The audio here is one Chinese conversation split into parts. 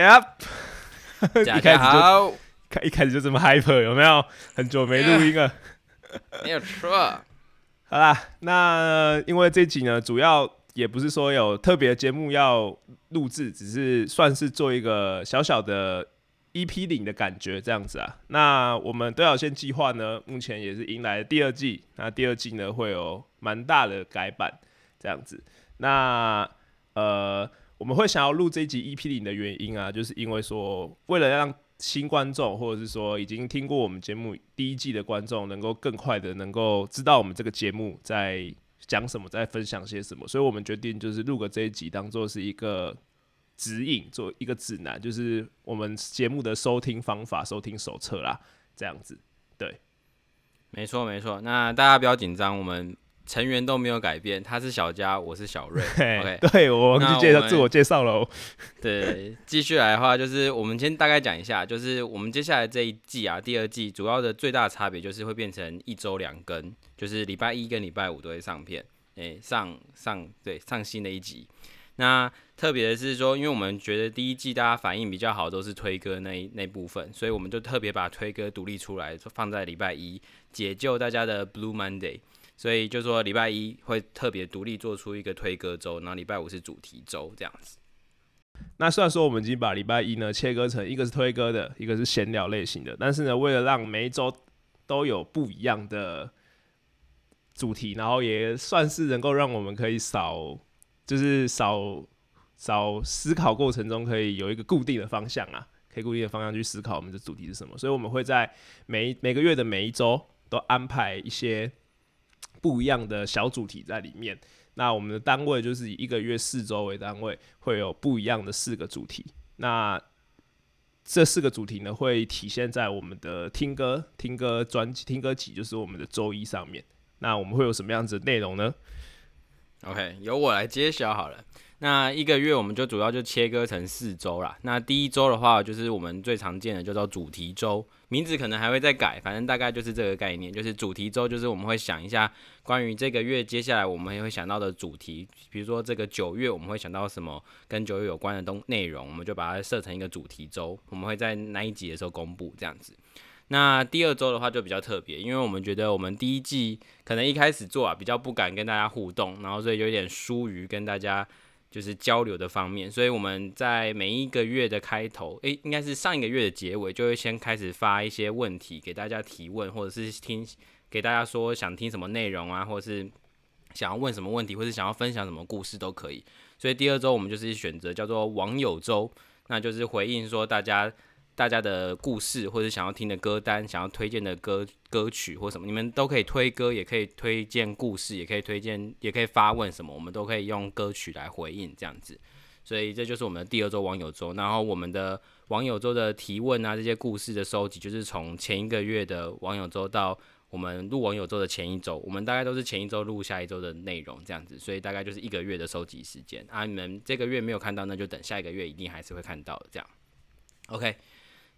Yep，大家好，开一开始就这么 hyper 有没有？很久没录音了，没有错。好啦，那因为这集呢，主要也不是说有特别节目要录制，只是算是做一个小小的 EP 零的感觉这样子啊。那我们都要先计划呢，目前也是迎来第二季，那第二季呢会有蛮大的改版这样子。那呃。我们会想要录这一集 EP 零的原因啊，就是因为说，为了让新观众或者是说已经听过我们节目第一季的观众，能够更快的能够知道我们这个节目在讲什么，在分享些什么，所以我们决定就是录个这一集，当做是一个指引，做一个指南，就是我们节目的收听方法、收听手册啦，这样子。对，没错没错。那大家不要紧张，我们。成员都没有改变，他是小佳，我是小瑞。OK，对我忘记介绍自我介绍了。对，继续来的话，就是我们先大概讲一下，就是我们接下来这一季啊，第二季主要的最大的差别就是会变成一周两更，就是礼拜一跟礼拜五都会上片，诶，上上对上新的一集。那特别的是说，因为我们觉得第一季大家反应比较好，都是推歌那那部分，所以我们就特别把推歌独立出来，放在礼拜一，解救大家的 Blue Monday。所以就说礼拜一会特别独立做出一个推歌周，然后礼拜五是主题周这样子。那虽然说我们已经把礼拜一呢切割成一个是推歌的，一个是闲聊类型的，但是呢，为了让每一周都有不一样的主题，然后也算是能够让我们可以少，就是少少思考过程中可以有一个固定的方向啊，可以固定的方向去思考我们的主题是什么。所以我们会在每每个月的每一周都安排一些。不一样的小主题在里面。那我们的单位就是以一个月四周为单位，会有不一样的四个主题。那这四个主题呢，会体现在我们的听歌、听歌专辑、听歌集，就是我们的周一上面。那我们会有什么样子的内容呢？OK，由我来揭晓好了。那一个月我们就主要就切割成四周啦。那第一周的话，就是我们最常见的叫做主题周，名字可能还会再改，反正大概就是这个概念。就是主题周，就是我们会想一下关于这个月接下来我们也会想到的主题，比如说这个九月我们会想到什么跟九月有关的东内容，我们就把它设成一个主题周，我们会在那一集的时候公布这样子。那第二周的话就比较特别，因为我们觉得我们第一季可能一开始做啊比较不敢跟大家互动，然后所以有点疏于跟大家。就是交流的方面，所以我们在每一个月的开头，诶，应该是上一个月的结尾，就会先开始发一些问题给大家提问，或者是听给大家说想听什么内容啊，或者是想要问什么问题，或是想要分享什么故事都可以。所以第二周我们就是选择叫做网友周，那就是回应说大家。大家的故事，或者想要听的歌单，想要推荐的歌歌曲或什么，你们都可以推歌，也可以推荐故事，也可以推荐，也可以发问什么，我们都可以用歌曲来回应这样子。所以这就是我们的第二周网友周。然后我们的网友周的提问啊，这些故事的收集，就是从前一个月的网友周到我们录网友周的前一周，我们大概都是前一周录下一周的内容这样子。所以大概就是一个月的收集时间啊。你们这个月没有看到，那就等下一个月一定还是会看到的这样。OK。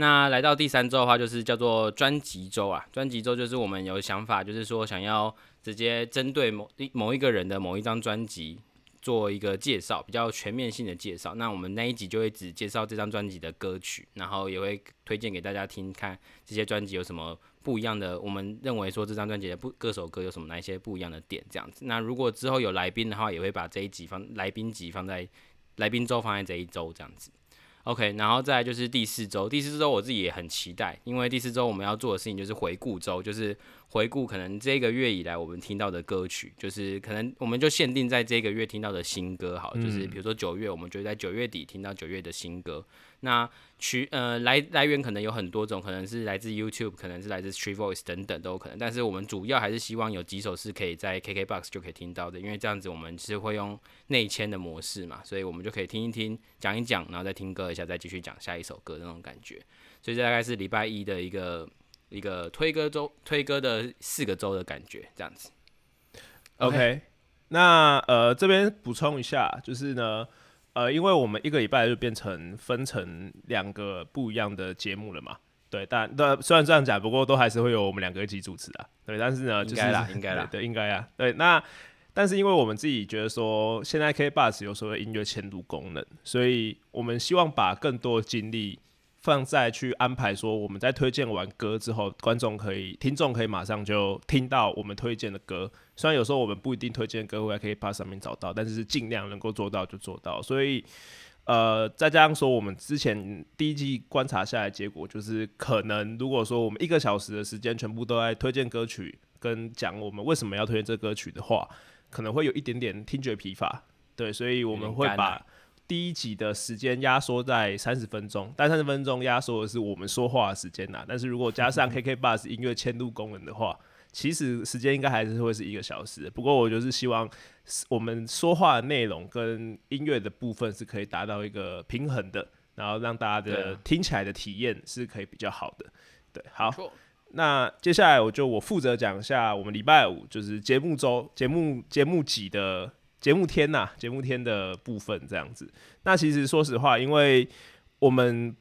那来到第三周的话，就是叫做专辑周啊。专辑周就是我们有想法，就是说想要直接针对某一某一个人的某一张专辑做一个介绍，比较全面性的介绍。那我们那一集就会只介绍这张专辑的歌曲，然后也会推荐给大家听，看这些专辑有什么不一样的。我们认为说这张专辑的不各首歌有什么哪一些不一样的点这样子。那如果之后有来宾的话，也会把这一集放来宾集放在来宾周放在这一周这样子。OK，然后再来就是第四周，第四周我自己也很期待，因为第四周我们要做的事情就是回顾周，就是回顾可能这个月以来我们听到的歌曲，就是可能我们就限定在这个月听到的新歌，好，就是比如说九月，我们就在九月底听到九月的新歌。那取呃来来源可能有很多种，可能是来自 YouTube，可能是来自 Street Voice 等等都有可能。但是我们主要还是希望有几首是可以在 KKBox 就可以听到的，因为这样子我们是会用内嵌的模式嘛，所以我们就可以听一听，讲一讲，然后再听歌一下，再继续讲下一首歌那种感觉。所以这大概是礼拜一的一个一个推歌周，推歌的四个周的感觉，这样子。OK，那呃这边补充一下，就是呢。呃，因为我们一个礼拜就变成分成两个不一样的节目了嘛，对，但但，虽然这样讲，不过都还是会有我们两个一起主持啊，对，但是呢，就是应该啦，应该啦，对，应该啊，对，那但是因为我们自己觉得说，现在 K Bus 有所谓音乐嵌入功能，所以我们希望把更多精力放在去安排说，我们在推荐完歌之后，观众可以、听众可以马上就听到我们推荐的歌。虽然有时候我们不一定推荐歌会在 K Bus 上面找到，但是尽量能够做到就做到。所以，呃，再加上说，我们之前第一季观察下来，结果就是可能如果说我们一个小时的时间全部都在推荐歌曲跟讲我们为什么要推荐这歌曲的话，可能会有一点点听觉疲乏，对，所以我们会把第一集的时间压缩在三十分钟，但三十分钟压缩的是我们说话的时间呐。但是如果加上 KK Bus 音乐嵌入功能的话，其实时间应该还是会是一个小时。不过我就是希望我们说话的内容跟音乐的部分是可以达到一个平衡的，然后让大家的听起来的体验是可以比较好的。对，好。那接下来我就我负责讲一下我们礼拜五就是节目周节目节目几的节目天呐节目天的部分这样子。那其实说实话，因为我们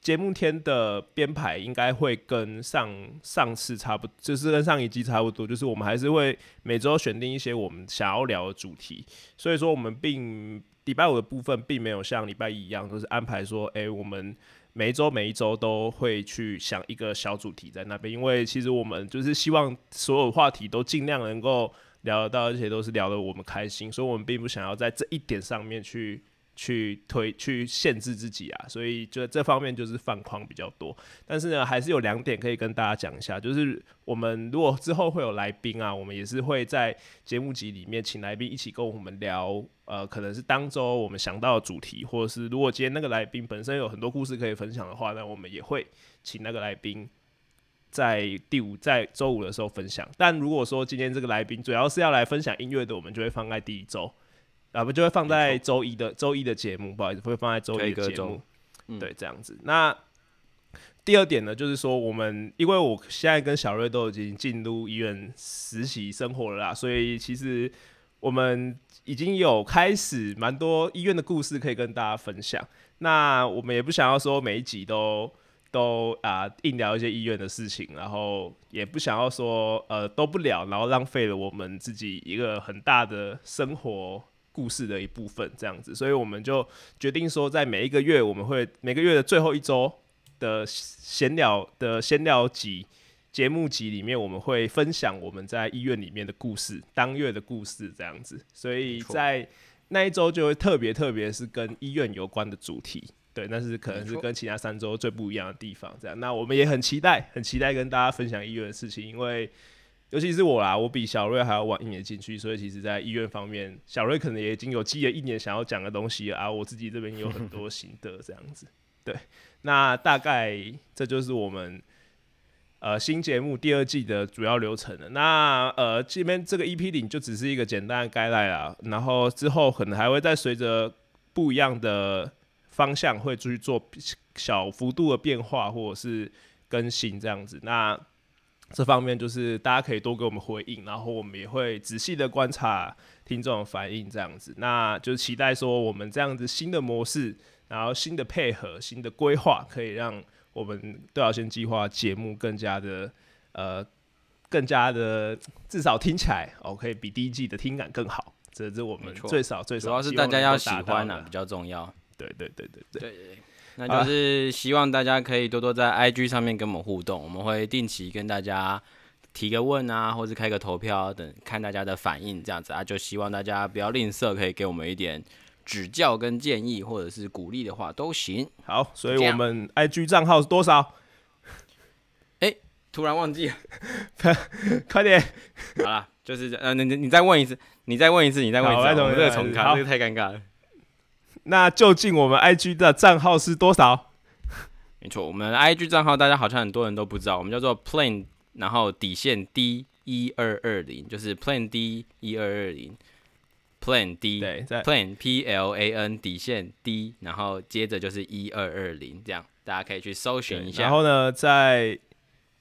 节目天的编排应该会跟上上次差不，就是跟上一季差不多，就是我们还是会每周选定一些我们想要聊的主题。所以说我们并礼拜五的部分并没有像礼拜一一样，就是安排说，哎，我们。每一周每一周都会去想一个小主题在那边，因为其实我们就是希望所有话题都尽量能够聊得到，而且都是聊得我们开心，所以我们并不想要在这一点上面去。去推去限制自己啊，所以就这方面就是放框比较多。但是呢，还是有两点可以跟大家讲一下，就是我们如果之后会有来宾啊，我们也是会在节目集里面请来宾一起跟我们聊，呃，可能是当周我们想到的主题，或者是如果今天那个来宾本身有很多故事可以分享的话，那我们也会请那个来宾在第五在周五的时候分享。但如果说今天这个来宾主要是要来分享音乐的，我们就会放在第一周。啊，不就会放在周一的周一的节目，不好意思，会放在周一的节目，对，这样子。那第二点呢，就是说我们因为我现在跟小瑞都已经进入医院实习生活了啦，所以其实我们已经有开始蛮多医院的故事可以跟大家分享。那我们也不想要说每一集都都啊硬聊一些医院的事情，然后也不想要说呃都不聊，然后浪费了我们自己一个很大的生活。故事的一部分，这样子，所以我们就决定说，在每一个月，我们会每个月的最后一周的闲聊的闲聊集节目集里面，我们会分享我们在医院里面的故事，当月的故事这样子。所以在那一周就会特别特别是跟医院有关的主题，对，那是可能是跟其他三周最不一样的地方。这样，那我们也很期待，很期待跟大家分享医院的事情，因为。尤其是我啦，我比小瑞还要晚一年进去，所以其实，在医院方面，小瑞可能也已经有积了一年想要讲的东西啊，我自己这边有很多心得这样子。对，那大概这就是我们呃新节目第二季的主要流程了。那呃这边这个 EP 零就只是一个简单的概览啦，然后之后可能还会再随着不一样的方向会去做小幅度的变化或者是更新这样子。那这方面就是大家可以多给我们回应，然后我们也会仔细的观察听众的反应，这样子，那就期待说我们这样子新的模式，然后新的配合、新的规划，可以让我们都要先计划节目更加的呃，更加的至少听起来哦，可以比第一季的听感更好。这是我们最少最少主要是大家要喜欢啊，比较重要。对对对对对对。那就是希望大家可以多多在 IG 上面跟我们互动，我们会定期跟大家提个问啊，或是开个投票等，看大家的反应这样子啊。就希望大家不要吝啬，可以给我们一点指教跟建议，或者是鼓励的话都行。好，所以我们 IG 账号是多少？哎，突然忘记了，快点。好了，就是呃，你你再问一次，你再问一次，你再问一次，这个重卡，这个太尴尬了。那究竟我们 IG 的账号是多少？没错，我们 IG 账号大家好像很多人都不知道，我们叫做 Plan，然后底线 D 一二二零，就是 Plan D 一二二零，Plan D 对，Plan P L A N 底线 D，然后接着就是一二二零，这样大家可以去搜寻一下。然后呢，在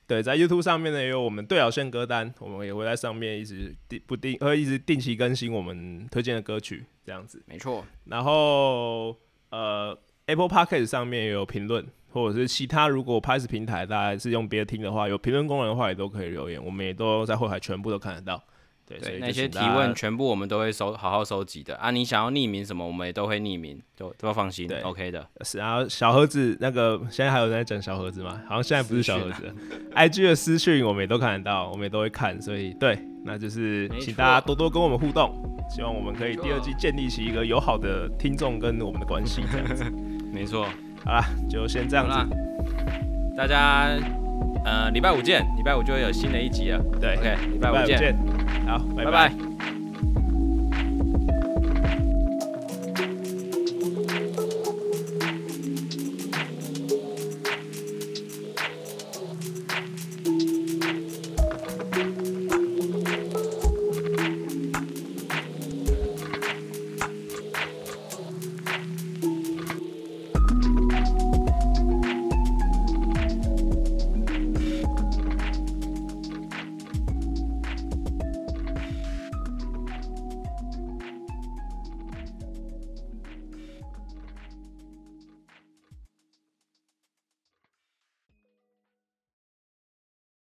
对，在 YouTube 上面呢，也有我们对角线歌单，我们也会在上面一直定不定，会一直定期更新我们推荐的歌曲，这样子。没错。然后呃，Apple Podcast 上面也有评论，或者是其他如果 p a s 平台大家是用别的听的话，有评论功能的话，也都可以留言，我们也都在后台全部都看得到。对，所以那些提问全部我们都会收好好收集的啊。你想要匿名什么，我们也都会匿名，都都要放心对，OK 的。是，然后小盒子那个现在还有人在讲小盒子吗？好像现在不是小盒子了，IG 的私讯我们也都看得到，我们也都会看，所以对，那就是请大家多多跟我们互动，希望我们可以第二季建立起一个友好的听众跟我们的关系，这样子。没错，好啦，就先这样啦子，，大家呃礼拜五见，礼拜五就会有新的一集了。对 OK，礼拜五见，好，拜拜。